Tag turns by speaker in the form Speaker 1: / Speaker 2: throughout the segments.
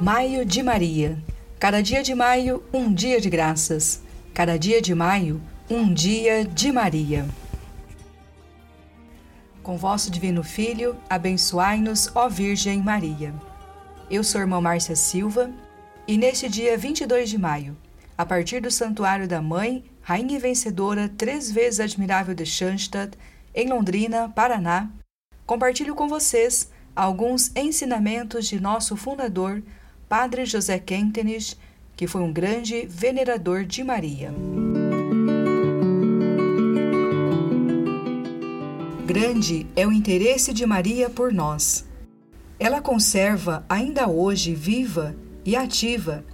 Speaker 1: Maio de Maria. Cada dia de maio, um dia de graças. Cada dia de maio, um dia de Maria. Com vosso Divino Filho, abençoai-nos, ó Virgem Maria. Eu sou a irmã Márcia Silva e neste dia 22 de maio, a partir do Santuário da Mãe, Rainha e Vencedora, três vezes admirável de Schanstatt, em Londrina, Paraná, compartilho com vocês alguns ensinamentos de nosso fundador, Padre José Kentenich, que foi um grande venerador de Maria. Grande é o interesse de Maria por nós. Ela conserva, ainda hoje viva e ativa,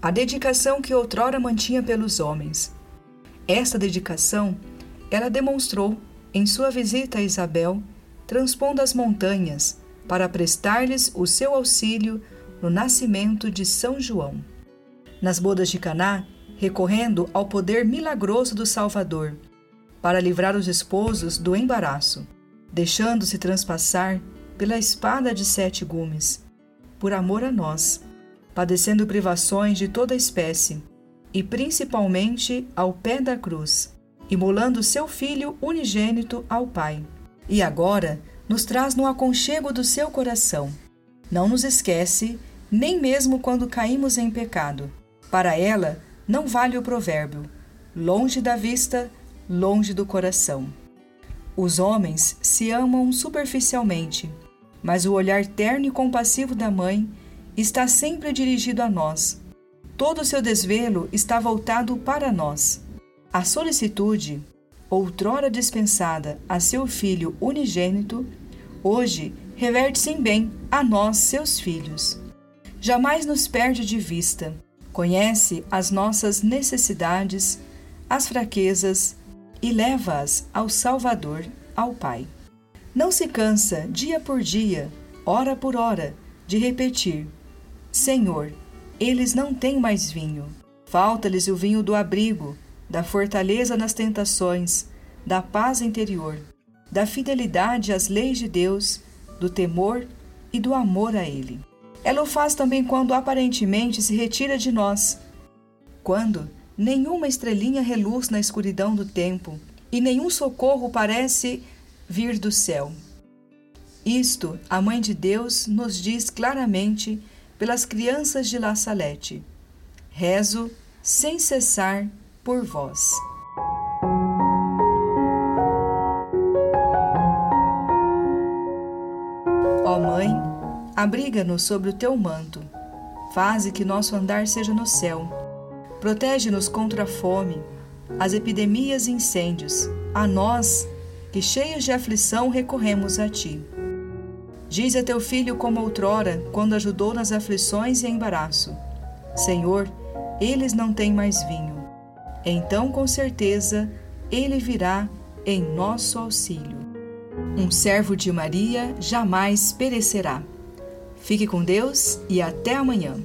Speaker 1: a dedicação que outrora mantinha pelos homens. Essa dedicação ela demonstrou em sua visita a Isabel, transpondo as montanhas para prestar-lhes o seu auxílio no nascimento de São João. Nas bodas de Caná, recorrendo ao poder milagroso do Salvador, para livrar os esposos do embaraço, deixando-se transpassar pela espada de sete gumes, por amor a nós, padecendo privações de toda espécie, e principalmente ao pé da cruz, imolando seu filho unigênito ao Pai. E agora nos traz no aconchego do seu coração. Não nos esquece nem mesmo quando caímos em pecado. Para ela, não vale o provérbio: longe da vista, longe do coração. Os homens se amam superficialmente, mas o olhar terno e compassivo da mãe está sempre dirigido a nós. Todo o seu desvelo está voltado para nós. A solicitude, outrora dispensada a seu filho unigênito, hoje reverte-se em bem a nós, seus filhos jamais nos perde de vista. Conhece as nossas necessidades, as fraquezas e leva-as ao Salvador, ao Pai. Não se cansa, dia por dia, hora por hora, de repetir: Senhor, eles não têm mais vinho. Falta-lhes o vinho do abrigo, da fortaleza nas tentações, da paz interior, da fidelidade às leis de Deus, do temor e do amor a Ele. Ela o faz também quando aparentemente se retira de nós. Quando nenhuma estrelinha reluz na escuridão do tempo e nenhum socorro parece vir do céu. Isto a Mãe de Deus nos diz claramente pelas crianças de La Salete. Rezo sem cessar por vós. Ó Mãe, Abriga-nos sobre o teu manto. Faze que nosso andar seja no céu. Protege-nos contra a fome, as epidemias e incêndios. A nós, que cheios de aflição recorremos a ti. Diz a teu filho como outrora, quando ajudou nas aflições e embaraço: Senhor, eles não têm mais vinho. Então, com certeza, ele virá em nosso auxílio. Um servo de Maria jamais perecerá. Fique com Deus e até amanhã.